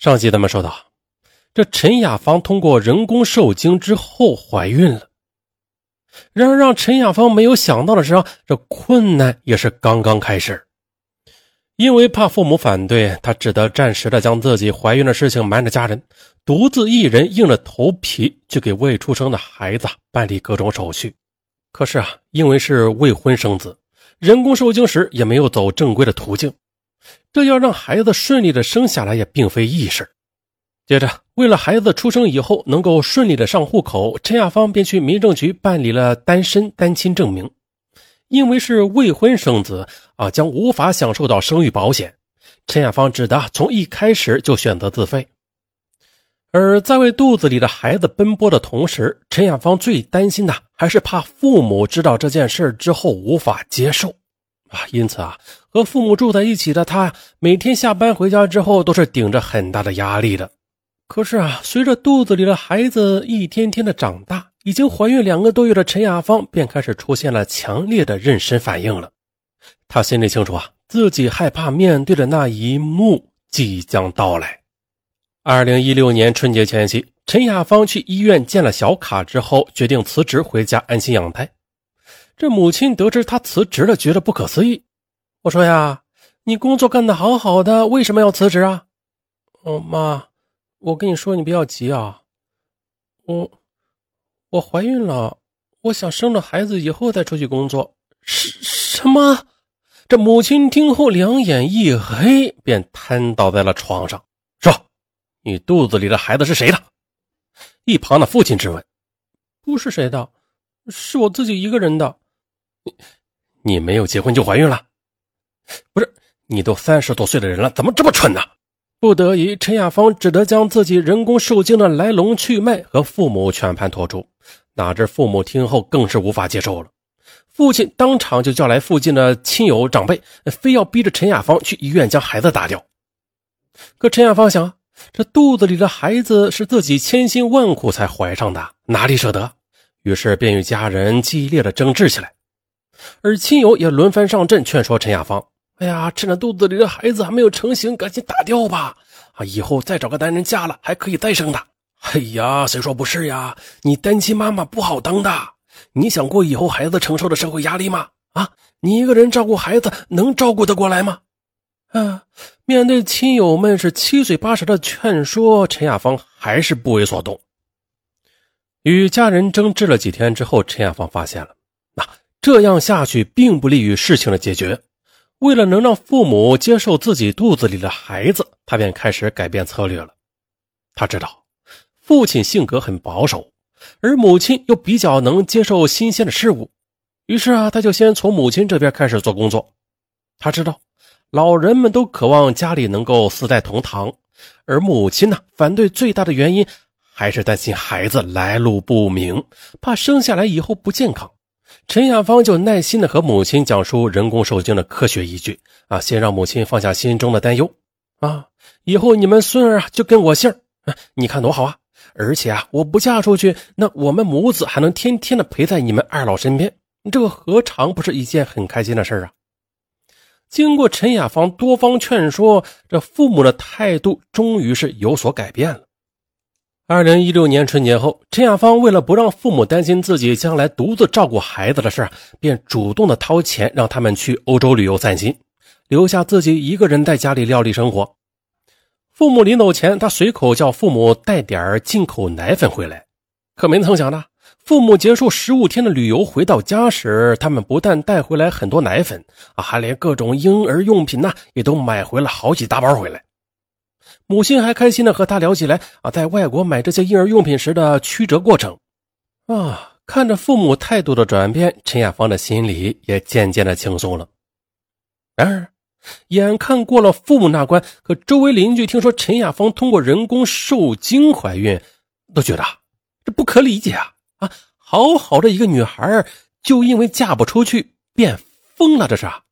上集咱们说到，这陈雅芳通过人工受精之后怀孕了。然而，让陈雅芳没有想到的是，这困难也是刚刚开始。因为怕父母反对，她只得暂时的将自己怀孕的事情瞒着家人，独自一人硬着头皮去给未出生的孩子办理各种手续。可是啊，因为是未婚生子，人工受精时也没有走正规的途径。这要让孩子顺利的生下来也并非易事。接着，为了孩子出生以后能够顺利的上户口，陈亚芳便去民政局办理了单身单亲证明。因为是未婚生子啊，将无法享受到生育保险，陈亚芳只得从一开始就选择自费。而在为肚子里的孩子奔波的同时，陈亚芳最担心的还是怕父母知道这件事之后无法接受。啊，因此啊，和父母住在一起的他，每天下班回家之后都是顶着很大的压力的。可是啊，随着肚子里的孩子一天天的长大，已经怀孕两个多月的陈亚芳便开始出现了强烈的妊娠反应了。她心里清楚啊，自己害怕面对的那一幕即将到来。二零一六年春节前夕，陈亚芳去医院见了小卡之后，决定辞职回家安心养胎。这母亲得知他辞职了，觉得不可思议。我说呀，你工作干得好好的，为什么要辞职啊？哦，妈，我跟你说，你不要急啊。我我怀孕了，我想生了孩子以后再出去工作。什什么？这母亲听后两眼一黑，便瘫倒在了床上。说：“你肚子里的孩子是谁的？”一旁的父亲质问：“不是谁的，是我自己一个人的。”你你没有结婚就怀孕了？不是，你都三十多岁的人了，怎么这么蠢呢？不得已，陈亚芳只得将自己人工受精的来龙去脉和父母全盘托出。哪知父母听后更是无法接受了，父亲当场就叫来附近的亲友长辈，非要逼着陈亚芳去医院将孩子打掉。可陈亚芳想，这肚子里的孩子是自己千辛万苦才怀上的，哪里舍得？于是便与家人激烈的争执起来。而亲友也轮番上阵劝说陈亚芳：“哎呀，趁着肚子里的孩子还没有成型，赶紧打掉吧！啊，以后再找个男人嫁了，还可以再生的。哎呀，谁说不是呀？你单亲妈妈不好当的。你想过以后孩子承受的社会压力吗？啊，你一个人照顾孩子能照顾得过来吗？”啊，面对亲友们是七嘴八舌的劝说，陈亚芳还是不为所动。与家人争执了几天之后，陈亚芳发现了。这样下去并不利于事情的解决。为了能让父母接受自己肚子里的孩子，他便开始改变策略了。他知道父亲性格很保守，而母亲又比较能接受新鲜的事物，于是啊，他就先从母亲这边开始做工作。他知道老人们都渴望家里能够四代同堂，而母亲呢，反对最大的原因还是担心孩子来路不明，怕生下来以后不健康。陈亚芳就耐心的和母亲讲述人工受精的科学依据啊，先让母亲放下心中的担忧啊，以后你们孙儿啊就跟我姓，你看多好啊！而且啊，我不嫁出去，那我们母子还能天天的陪在你们二老身边，这个何尝不是一件很开心的事啊？经过陈亚芳多方劝说，这父母的态度终于是有所改变了。二零一六年春节后，陈亚芳为了不让父母担心自己将来独自照顾孩子的事便主动的掏钱让他们去欧洲旅游散心，留下自己一个人在家里料理生活。父母临走前，他随口叫父母带点进口奶粉回来。可没曾想呢，父母结束十五天的旅游回到家时，他们不但带回来很多奶粉啊，还连各种婴儿用品呢也都买回了好几大包回来。母亲还开心的和他聊起来啊，在外国买这些婴儿用品时的曲折过程啊，看着父母态度的转变，陈亚芳的心里也渐渐的轻松了。然而，眼看过了父母那关，可周围邻居听说陈亚芳通过人工受精怀孕，都觉得这不可理解啊啊！好好的一个女孩，就因为嫁不出去变疯了，这是啊？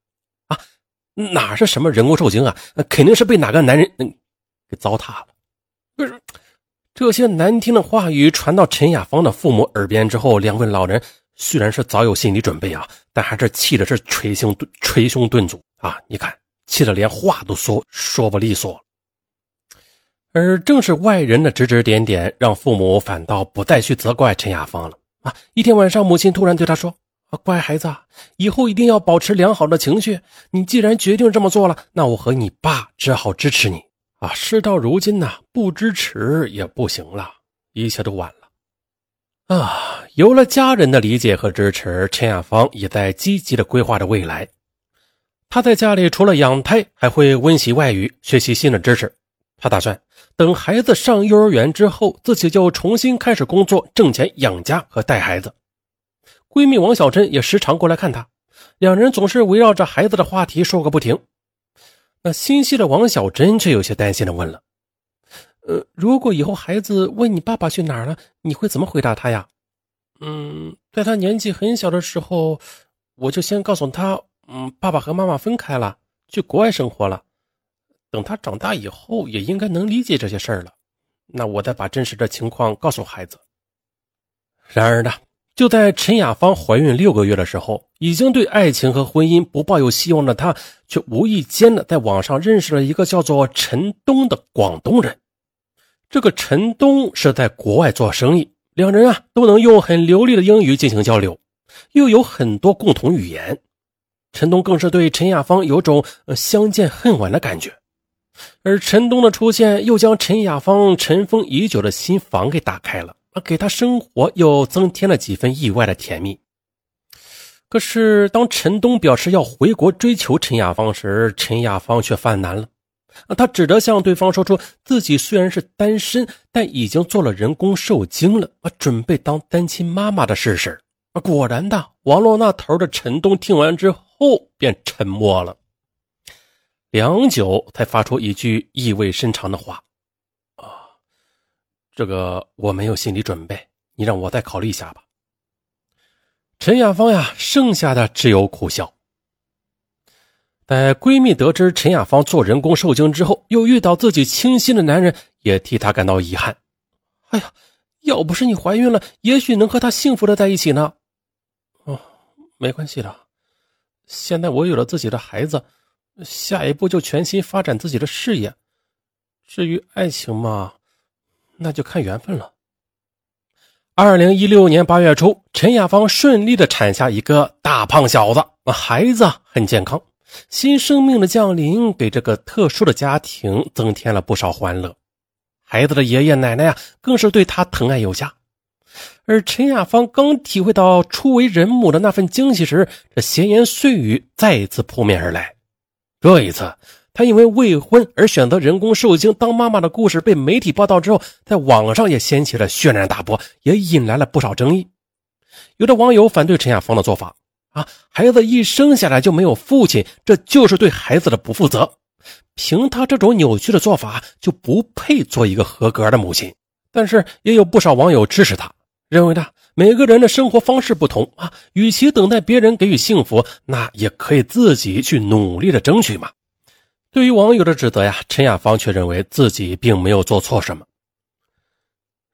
哪是什么人工受精啊？肯定是被哪个男人嗯。给糟蹋了，不是这些难听的话语传到陈亚芳的父母耳边之后，两位老人虽然是早有心理准备啊，但还是气的是捶胸捶胸顿足啊！你看，气得连话都说说不利索。而正是外人的指指点点，让父母反倒不再去责怪陈亚芳了啊！一天晚上，母亲突然对他说：“啊，乖孩子，以后一定要保持良好的情绪。你既然决定这么做了，那我和你爸只好支持你啊！事到如今呢，不支持也不行了，一切都晚了啊！有了家人的理解和支持，陈亚芳也在积极的规划着未来。他在家里除了养胎，还会温习外语，学习新的知识。他打算等孩子上幼儿园之后，自己就重新开始工作，挣钱养家和带孩子。闺蜜王小珍也时常过来看他，两人总是围绕着孩子的话题说个不停。心细的王小珍却有些担心的问了：“呃，如果以后孩子问你爸爸去哪儿了，你会怎么回答他呀？”“嗯，在他年纪很小的时候，我就先告诉他，嗯，爸爸和妈妈分开了，去国外生活了。”等他长大以后，也应该能理解这些事儿了。那我再把真实的情况告诉孩子。然而呢，就在陈雅芳怀孕六个月的时候，已经对爱情和婚姻不抱有希望的她，却无意间的在网上认识了一个叫做陈东的广东人。这个陈东是在国外做生意，两人啊都能用很流利的英语进行交流，又有很多共同语言。陈东更是对陈雅芳有种相见恨晚的感觉。而陈东的出现，又将陈雅芳尘封已久的心房给打开了，给他生活又增添了几分意外的甜蜜。可是，当陈东表示要回国追求陈雅芳时，陈雅芳却犯难了。他只得向对方说出自己虽然是单身，但已经做了人工受精了，啊准备当单亲妈妈的事实。啊果然的，网络那头的陈东听完之后便沉默了。良久，才发出一句意味深长的话：“，这个我没有心理准备，你让我再考虑一下吧。”陈亚芳呀，剩下的只有苦笑。在闺蜜得知陈亚芳做人工受精之后，又遇到自己倾心的男人，也替她感到遗憾。哎呀，要不是你怀孕了，也许能和他幸福的在一起呢。哦，没关系的，现在我有了自己的孩子。下一步就全心发展自己的事业，至于爱情嘛，那就看缘分了。二零一六年八月初，陈亚芳顺利的产下一个大胖小子，孩子很健康。新生命的降临给这个特殊的家庭增添了不少欢乐，孩子的爷爷奶奶呀，更是对他疼爱有加。而陈亚芳刚体会到初为人母的那份惊喜时，这闲言碎语再一次扑面而来。这一次，她因为未婚而选择人工受精当妈妈的故事被媒体报道之后，在网上也掀起了轩然大波，也引来了不少争议。有的网友反对陈亚芳的做法，啊，孩子一生下来就没有父亲，这就是对孩子的不负责。凭她这种扭曲的做法，就不配做一个合格的母亲。但是也有不少网友支持她，认为呢，每个人的生活方式不同啊，与其等待别人给予幸福，那也可以自己去努力的争取嘛。对于网友的指责呀，陈亚芳却认为自己并没有做错什么。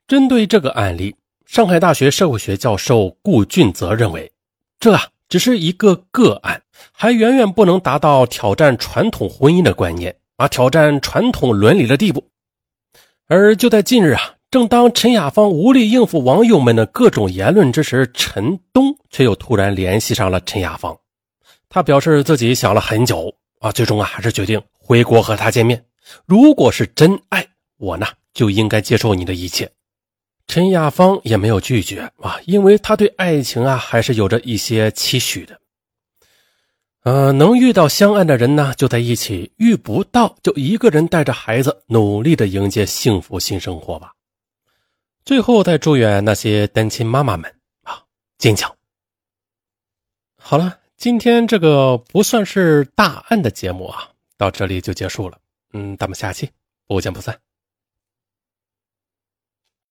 针对这个案例，上海大学社会学教授顾俊泽认为，这啊只是一个个案，还远远不能达到挑战传统婚姻的观念啊，挑战传统伦理的地步。而就在近日啊。正当陈雅芳无力应付网友们的各种言论之时，陈东却又突然联系上了陈雅芳。他表示自己想了很久啊，最终啊还是决定回国和他见面。如果是真爱，我呢就应该接受你的一切。陈雅芳也没有拒绝啊，因为他对爱情啊还是有着一些期许的。呃，能遇到相爱的人呢就在一起，遇不到就一个人带着孩子努力的迎接幸福新生活吧。最后，再祝愿那些单亲妈妈们啊坚强。好了，今天这个不算是大案的节目啊，到这里就结束了。嗯，咱们下期不见不散。